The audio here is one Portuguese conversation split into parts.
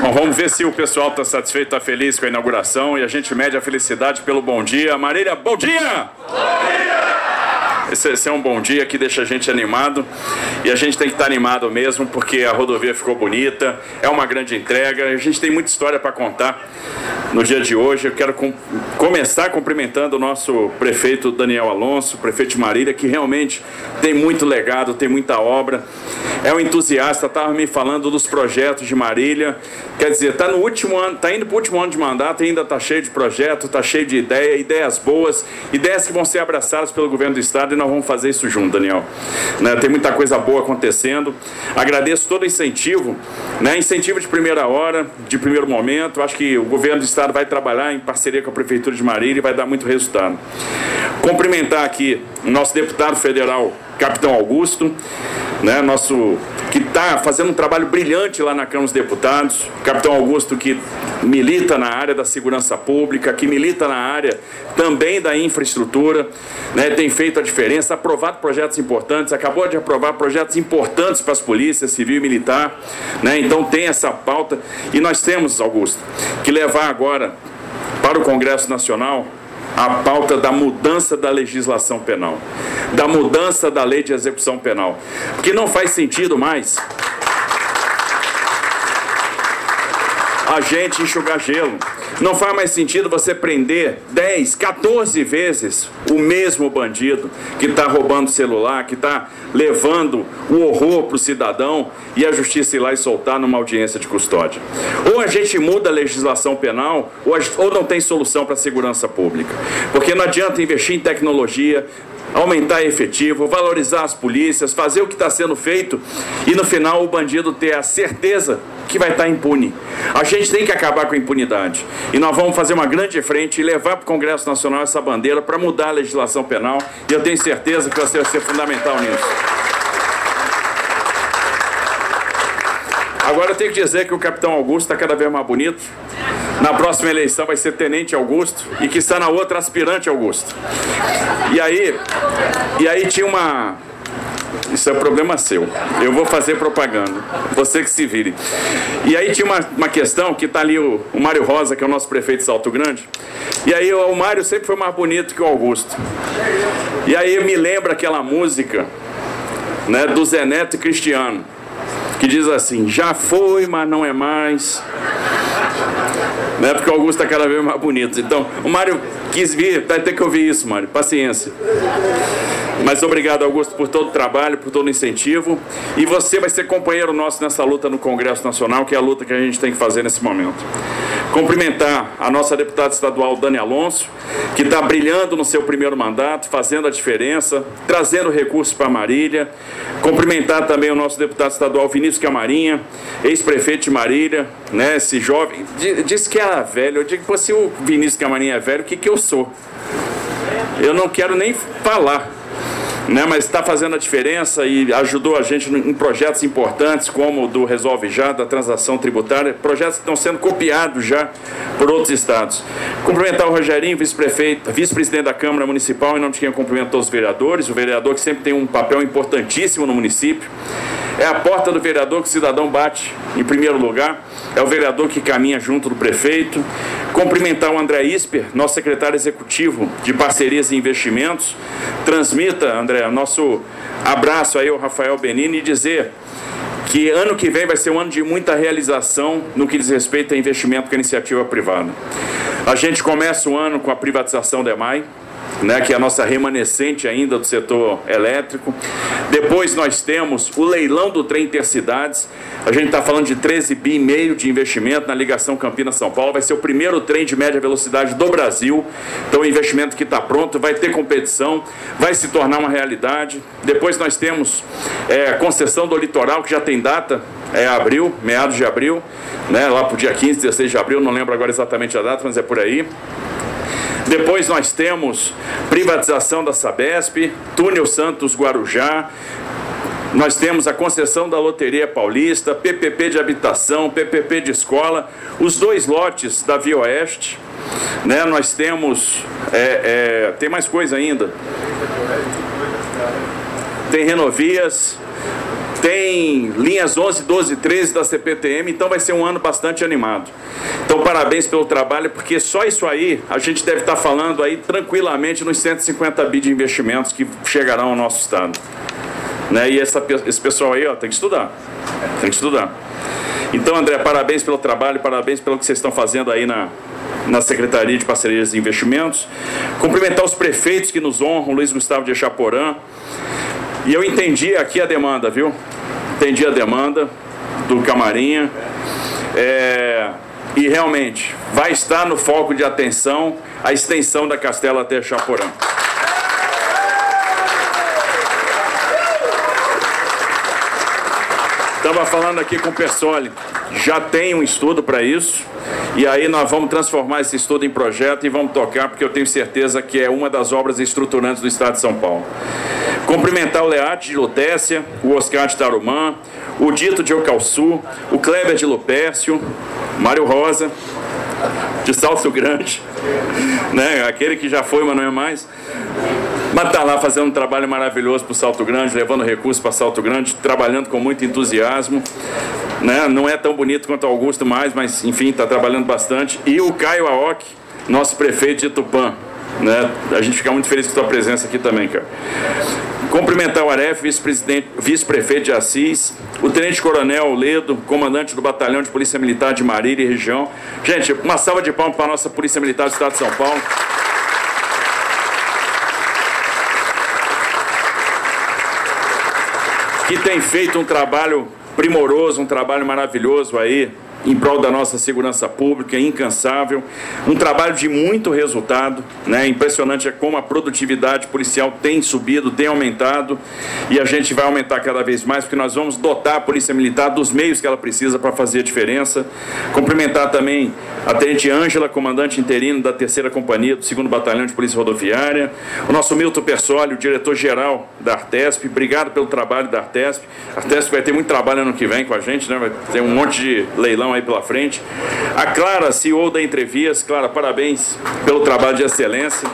Bom, vamos ver se o pessoal está satisfeito, está feliz com a inauguração e a gente mede a felicidade pelo bom dia. Marília, bom dia! Bom dia! Esse, esse, é um bom dia que deixa a gente animado. E a gente tem que estar animado mesmo porque a rodovia ficou bonita, é uma grande entrega, a gente tem muita história para contar no dia de hoje. Eu quero com, começar cumprimentando o nosso prefeito Daniel Alonso, prefeito de Marília, que realmente tem muito legado, tem muita obra, é um entusiasta, estava me falando dos projetos de Marília, quer dizer, está no último ano, está indo para o último ano de mandato, ainda está cheio de projetos, está cheio de ideia, ideias boas, ideias que vão ser abraçadas pelo governo do estado e nós vamos fazer isso junto, Daniel. Né, tem muita coisa boa acontecendo. Agradeço todo o incentivo, né, incentivo de primeira hora, de primeiro momento. Acho que o governo do estado vai trabalhar em parceria com a prefeitura de Marília e vai dar muito resultado. Cumprimentar aqui o nosso deputado federal, Capitão Augusto, né, nosso que está fazendo um trabalho brilhante lá na Câmara dos Deputados, Capitão Augusto que milita na área da segurança pública, que milita na área também da infraestrutura, né, tem feito a diferença, aprovado projetos importantes, acabou de aprovar projetos importantes para as polícias civil e militar, né, então tem essa pauta. E nós temos, Augusto, que levar agora para o Congresso Nacional a pauta da mudança da legislação penal, da mudança da lei de execução penal. Porque não faz sentido mais a gente enxugar gelo. Não faz mais sentido você prender 10, 14 vezes o mesmo bandido que está roubando celular, que está levando o horror para o cidadão e a justiça ir lá e soltar numa audiência de custódia. Ou a gente muda a legislação penal, ou, ou não tem solução para a segurança pública. Porque não adianta investir em tecnologia, aumentar efetivo, valorizar as polícias, fazer o que está sendo feito e no final o bandido ter a certeza que vai estar impune. A gente tem que acabar com a impunidade. E nós vamos fazer uma grande frente e levar para o Congresso Nacional essa bandeira para mudar a legislação penal. E eu tenho certeza que você vai ser fundamental nisso. Agora eu tenho que dizer que o capitão Augusto está cada vez mais bonito. Na próxima eleição vai ser Tenente Augusto e que está na outra aspirante Augusto. E aí, e aí tinha uma isso é problema seu. Eu vou fazer propaganda. Você que se vire. E aí tinha uma, uma questão que está ali o, o Mário Rosa, que é o nosso prefeito de Salto Grande. E aí o, o Mário sempre foi mais bonito que o Augusto. E aí me lembra aquela música né, do Zé Neto Cristiano, que diz assim: Já foi, mas não é mais. Né, porque o Augusto está cada vez mais bonito. Então, o Mário quis vir, vai ter que ouvir isso, Mário. Paciência. Mas obrigado, Augusto, por todo o trabalho, por todo o incentivo. E você vai ser companheiro nosso nessa luta no Congresso Nacional, que é a luta que a gente tem que fazer nesse momento. Cumprimentar a nossa deputada estadual, Dani Alonso, que está brilhando no seu primeiro mandato, fazendo a diferença, trazendo recursos para Marília. Cumprimentar também o nosso deputado estadual, Vinícius Camarinha, ex-prefeito de Marília, né, esse jovem. Disse que era velho. Eu digo, se o Vinícius Camarinha é velho, o que, que eu sou? Eu não quero nem falar né, mas está fazendo a diferença e ajudou a gente em projetos importantes, como o do Resolve Já, da transação tributária, projetos que estão sendo copiados já por outros estados. Cumprimentar o Rogerinho, vice-prefeito, vice-presidente da Câmara Municipal, em nome de quem cumprimentou os vereadores, o vereador que sempre tem um papel importantíssimo no município. É a porta do vereador que o cidadão bate em primeiro lugar, é o vereador que caminha junto do prefeito. Cumprimentar o André Isper, nosso secretário executivo de parcerias e investimentos. Transmita, André, nosso abraço aí ao Rafael Benini e dizer que ano que vem vai ser um ano de muita realização no que diz respeito a investimento com a iniciativa privada. A gente começa o ano com a privatização da EMAI, né, que é a nossa remanescente ainda do setor elétrico. Depois nós temos o leilão do trem intercidades. A gente está falando de 13 bi e meio de investimento na ligação Campinas-São Paulo. Vai ser o primeiro trem de média velocidade do Brasil. Então, o investimento que está pronto, vai ter competição, vai se tornar uma realidade. Depois nós temos é, a concessão do litoral, que já tem data, é abril, meados de abril, né, lá para o dia 15, 16 de abril, não lembro agora exatamente a data, mas é por aí. Depois nós temos privatização da Sabesp, túnel Santos Guarujá, nós temos a concessão da Loteria Paulista, PPP de habitação, PPP de escola, os dois lotes da Via Oeste, né? Nós temos, é, é, tem mais coisa ainda. Tem renovias, tem linhas 11, 12 e 13 da CPTM, então vai ser um ano bastante animado. Então, parabéns pelo trabalho, porque só isso aí a gente deve estar falando aí tranquilamente nos 150 bi de investimentos que chegarão ao nosso estado. Né? E essa, esse pessoal aí ó, tem que estudar. Tem que estudar. Então, André, parabéns pelo trabalho, parabéns pelo que vocês estão fazendo aí na, na Secretaria de Parcerias e Investimentos. Cumprimentar os prefeitos que nos honram, Luiz Gustavo de Echaporã. E eu entendi aqui a demanda, viu? Entendi a demanda do Camarinha. É, e realmente vai estar no foco de atenção a extensão da Castela até Chaporã. Estava falando aqui com o Persoli, já tem um estudo para isso, e aí nós vamos transformar esse estudo em projeto e vamos tocar, porque eu tenho certeza que é uma das obras estruturantes do Estado de São Paulo. Cumprimentar o Leate de Lutécia, o Oscar de Tarumã, o Dito de Ocalçu, o Kleber de Lupércio, Mário Rosa, de Salso Grande, né? aquele que já foi, mas não é mais. Mas está lá fazendo um trabalho maravilhoso para o Salto Grande, levando recursos para Salto Grande, trabalhando com muito entusiasmo. Né? Não é tão bonito quanto Augusto mais, mas enfim, está trabalhando bastante. E o Caio Aoki, nosso prefeito de Tupã. Né? A gente fica muito feliz com a tua presença aqui também, cara. Cumprimentar o Aref, vice-presidente, vice-prefeito de Assis, o tenente-coronel Ledo, comandante do Batalhão de Polícia Militar de Marília e região. Gente, uma salva de palmas para a nossa Polícia Militar do Estado de São Paulo. que tem feito um trabalho primoroso, um trabalho maravilhoso aí em prol da nossa segurança pública, incansável, um trabalho de muito resultado, né? Impressionante é como a produtividade policial tem subido, tem aumentado e a gente vai aumentar cada vez mais porque nós vamos dotar a Polícia Militar dos meios que ela precisa para fazer a diferença. Cumprimentar também a Tenente Ângela, comandante interino da Terceira Companhia do Segundo Batalhão de Polícia Rodoviária, o nosso Milton Persoli, diretor-geral da Artesp, obrigado pelo trabalho da Artesp. A Artesp vai ter muito trabalho ano que vem com a gente, né? Vai ter um monte de leilão aí pela frente. A Clara, CEO da Entrevias, Clara, parabéns pelo trabalho de excelência.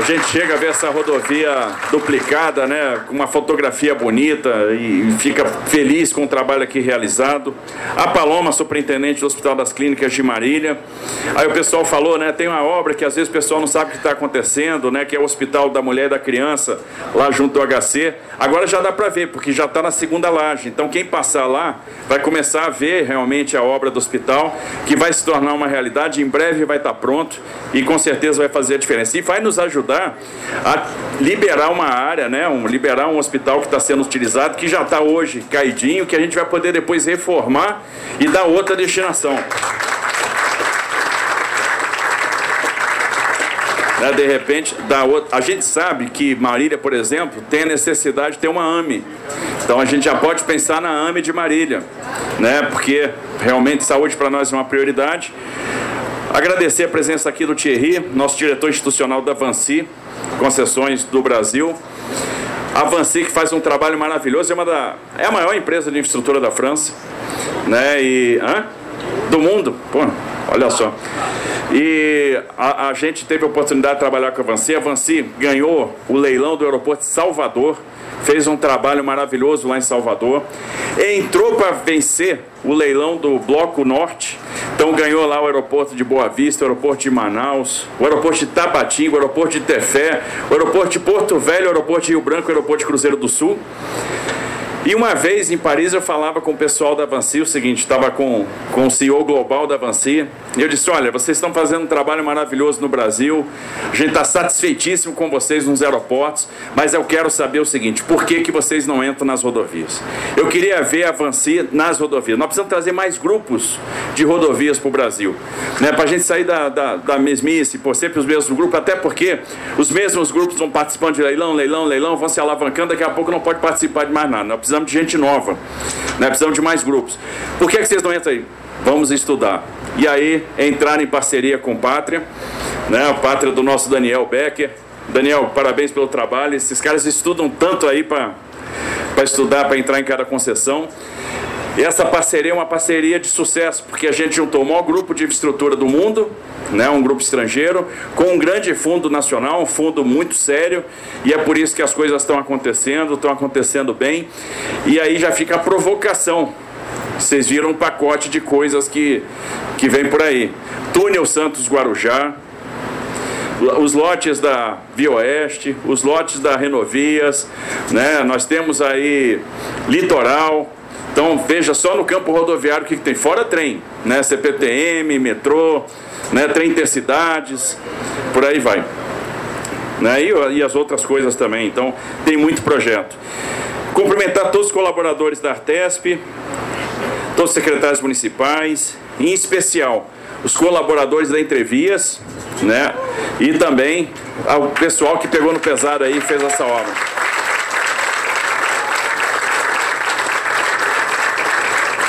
A gente chega a ver essa rodovia duplicada, né, com uma fotografia bonita e fica feliz com o trabalho aqui realizado. A Paloma, superintendente do Hospital das Clínicas de Marília. Aí o pessoal falou, né, tem uma obra que às vezes o pessoal não sabe o que está acontecendo, né, que é o Hospital da Mulher e da Criança, lá junto ao HC. Agora já dá para ver, porque já está na segunda laje. Então quem passar lá vai começar a ver realmente a obra do hospital, que vai se tornar uma realidade. Em breve vai estar tá pronto e com certeza vai fazer a diferença. E vai nos ajudar ajudar a liberar uma área, né, um, liberar um hospital que está sendo utilizado, que já está hoje caidinho, que a gente vai poder depois reformar e dar outra destinação. Né, de repente, dá outra. a gente sabe que Marília, por exemplo, tem a necessidade de ter uma AME. Então a gente já pode pensar na AME de Marília, né? porque realmente saúde para nós é uma prioridade. Agradecer a presença aqui do Thierry, nosso diretor institucional da Vanci, Concessões do Brasil. A Vanci que faz um trabalho maravilhoso, é, uma da, é a maior empresa de infraestrutura da França, né? E, hã? do mundo, pô, olha só. E a, a, gente teve a oportunidade de trabalhar com a Vanci. A Vanci ganhou o leilão do aeroporto de Salvador, fez um trabalho maravilhoso lá em Salvador. Entrou para vencer o leilão do Bloco Norte. Então ganhou lá o aeroporto de Boa Vista, o aeroporto de Manaus, o aeroporto de Tabatinga, o aeroporto de Tefé, o aeroporto de Porto Velho, o aeroporto de Rio Branco, o aeroporto de Cruzeiro do Sul. E uma vez em Paris eu falava com o pessoal da Avanci o seguinte, estava com, com o CEO global da Avanci, e eu disse, olha, vocês estão fazendo um trabalho maravilhoso no Brasil, a gente está satisfeitíssimo com vocês nos aeroportos, mas eu quero saber o seguinte, por que, que vocês não entram nas rodovias? Eu queria ver a Avanci nas rodovias. Nós precisamos trazer mais grupos de rodovias para o Brasil, né, para a gente sair da, da, da mesmice, por sempre os mesmos grupos, até porque os mesmos grupos vão participando de leilão, leilão, leilão, vão se alavancando, daqui a pouco não pode participar de mais nada. Nós precisamos de gente nova, né? precisamos de mais grupos. Por que, que vocês não entram aí? Vamos estudar. E aí, entrar em parceria com Pátria, né? a Pátria do nosso Daniel Becker. Daniel, parabéns pelo trabalho. Esses caras estudam tanto aí para estudar, para entrar em cada concessão. Essa parceria é uma parceria de sucesso, porque a gente juntou o maior grupo de infraestrutura do mundo, né, um grupo estrangeiro, com um grande fundo nacional, um fundo muito sério, e é por isso que as coisas estão acontecendo, estão acontecendo bem. E aí já fica a provocação. Vocês viram um pacote de coisas que, que vem por aí. Túnel Santos Guarujá, os lotes da Via Oeste, os lotes da Renovias, né? Nós temos aí litoral. Então veja só no campo rodoviário o que, que tem, fora trem, né? CPTM, metrô, né? trem intercidades, por aí vai. Né? E, e as outras coisas também. Então tem muito projeto. Cumprimentar todos os colaboradores da Artesp, todos os secretários municipais, em especial os colaboradores da Entrevias, né? E também ao pessoal que pegou no pesado aí e fez essa obra.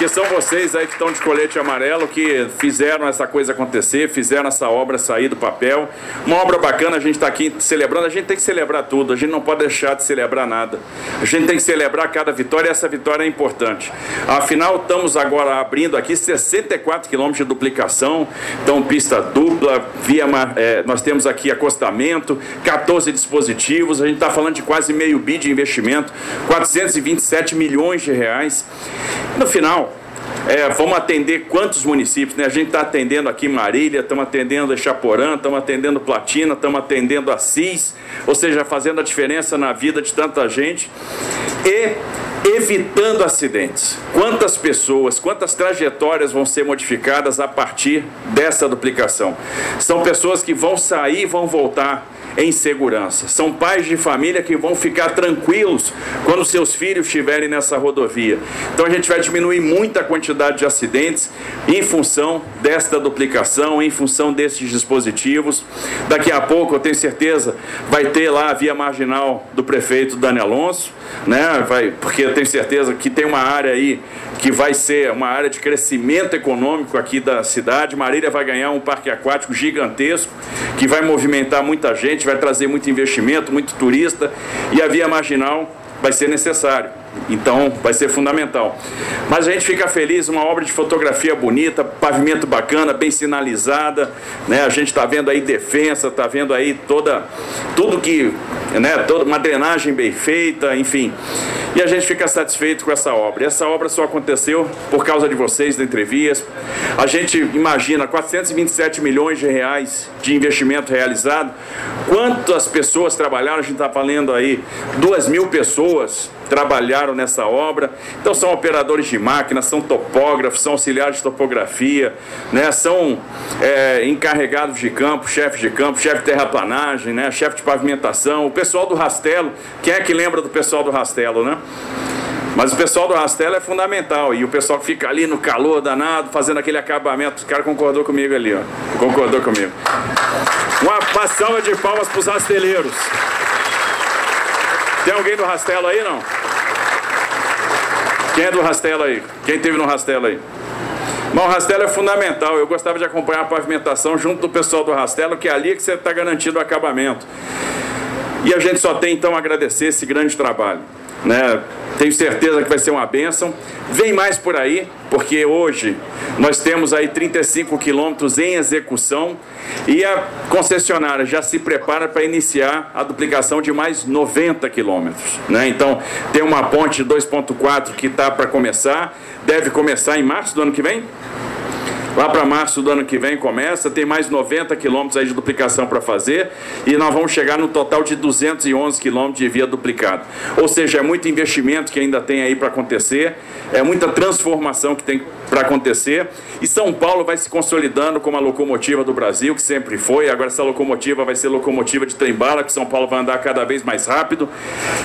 Que são vocês aí que estão de colete amarelo que fizeram essa coisa acontecer, fizeram essa obra sair do papel. Uma obra bacana, a gente está aqui celebrando, a gente tem que celebrar tudo, a gente não pode deixar de celebrar nada. A gente tem que celebrar cada vitória e essa vitória é importante. Afinal, estamos agora abrindo aqui 64 quilômetros de duplicação, então pista dupla, via, é, nós temos aqui acostamento, 14 dispositivos, a gente está falando de quase meio bi de investimento, 427 milhões de reais. No final, é, vamos atender quantos municípios? Né? A gente está atendendo aqui Marília, estamos atendendo Chaporã, estamos atendendo Platina, estamos atendendo Assis, ou seja, fazendo a diferença na vida de tanta gente e evitando acidentes. Quantas pessoas, quantas trajetórias vão ser modificadas a partir dessa duplicação? São pessoas que vão sair e vão voltar em segurança. São pais de família que vão ficar tranquilos quando seus filhos estiverem nessa rodovia. Então a gente vai diminuir muito a quantidade de acidentes em função desta duplicação, em função desses dispositivos. Daqui a pouco, eu tenho certeza, vai ter lá a via marginal do prefeito Dani Alonso, né? Vai, porque eu tenho certeza que tem uma área aí que vai ser uma área de crescimento econômico aqui da cidade. Marília vai ganhar um parque aquático gigantesco que vai movimentar muita gente, vai trazer muito investimento, muito turista e a via marginal vai ser necessário. Então, vai ser fundamental. Mas a gente fica feliz, uma obra de fotografia bonita, pavimento bacana, bem sinalizada, né? A gente está vendo aí defesa, está vendo aí toda tudo que, né, toda uma drenagem bem feita, enfim. E a gente fica satisfeito com essa obra. E essa obra só aconteceu por causa de vocês, da Entrevias. A gente imagina 427 milhões de reais de investimento realizado. Quantas pessoas trabalharam? A gente está falando aí, duas mil pessoas trabalharam nessa obra. Então são operadores de máquina, são topógrafos, são auxiliares de topografia, né? são é, encarregados de campo, chefes de campo, chefe de terraplanagem, né? chefe de pavimentação, o pessoal do Rastelo. Quem é que lembra do pessoal do Rastelo, né? Mas o pessoal do Rastelo é fundamental. E o pessoal que fica ali no calor danado, fazendo aquele acabamento. O cara concordou comigo ali, ó. Concordou comigo. Uma, salva de palmas para os rasteleiros. Tem alguém do Rastelo aí, não? Quem é do Rastelo aí? Quem teve no Rastelo aí? Mas o Rastelo é fundamental. Eu gostava de acompanhar a pavimentação junto do pessoal do Rastelo, que é ali que você está garantindo o acabamento. E a gente só tem então a agradecer esse grande trabalho. Né? Tenho certeza que vai ser uma bênção. Vem mais por aí, porque hoje nós temos aí 35 quilômetros em execução e a concessionária já se prepara para iniciar a duplicação de mais 90 quilômetros. Né? Então, tem uma ponte 2.4 que está para começar, deve começar em março do ano que vem? Lá para março do ano que vem começa, tem mais 90 quilômetros aí de duplicação para fazer e nós vamos chegar no total de 211 quilômetros de via duplicada. Ou seja, é muito investimento que ainda tem aí para acontecer, é muita transformação que tem para acontecer e São Paulo vai se consolidando como a locomotiva do Brasil, que sempre foi. Agora essa locomotiva vai ser locomotiva de trem-bala, que São Paulo vai andar cada vez mais rápido.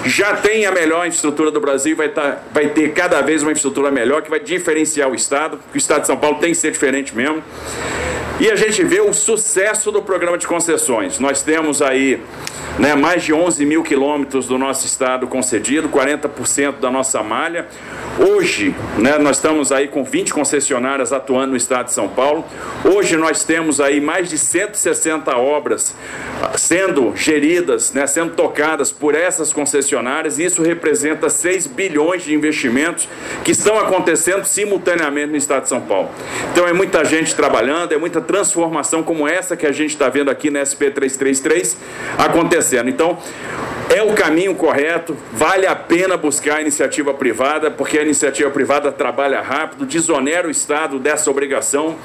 Já tem a melhor infraestrutura do Brasil, vai, tá, vai ter cada vez uma infraestrutura melhor que vai diferenciar o Estado. O Estado de São Paulo tem que ser diferente diferente mesmo. E a gente vê o sucesso do programa de concessões. Nós temos aí né, mais de 11 mil quilômetros do nosso estado concedido, 40% da nossa malha. Hoje, né, nós estamos aí com 20 concessionárias atuando no estado de São Paulo. Hoje nós temos aí mais de 160 obras sendo geridas, né, sendo tocadas por essas concessionárias, isso representa 6 bilhões de investimentos que estão acontecendo simultaneamente no estado de São Paulo. Então é muita gente trabalhando, é muita transformação como essa que a gente está vendo aqui na SP333 acontecendo. Então, é o caminho correto, vale a pena buscar a iniciativa privada, porque a iniciativa privada trabalha rápido, desonera o Estado dessa obrigação.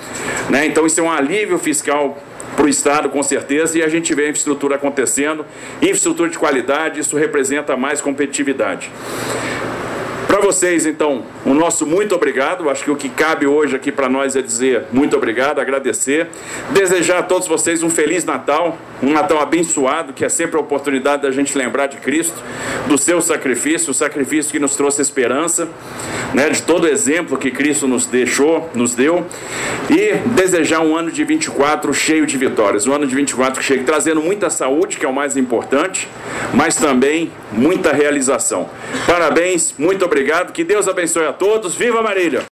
Né? Então, isso é um alívio fiscal para o Estado, com certeza, e a gente vê a infraestrutura acontecendo. Infraestrutura de qualidade, isso representa mais competitividade. Para vocês, então, o nosso muito obrigado. Acho que o que cabe hoje aqui para nós é dizer muito obrigado, agradecer. Desejar a todos vocês um Feliz Natal, um Natal abençoado, que é sempre a oportunidade da gente lembrar de Cristo, do seu sacrifício, o sacrifício que nos trouxe esperança, né, de todo o exemplo que Cristo nos deixou, nos deu. E desejar um ano de 24 cheio de vitórias, um ano de 24 cheio, trazendo muita saúde, que é o mais importante, mas também muita realização. Parabéns, muito obrigado obrigado. Que Deus abençoe a todos. Viva Marília!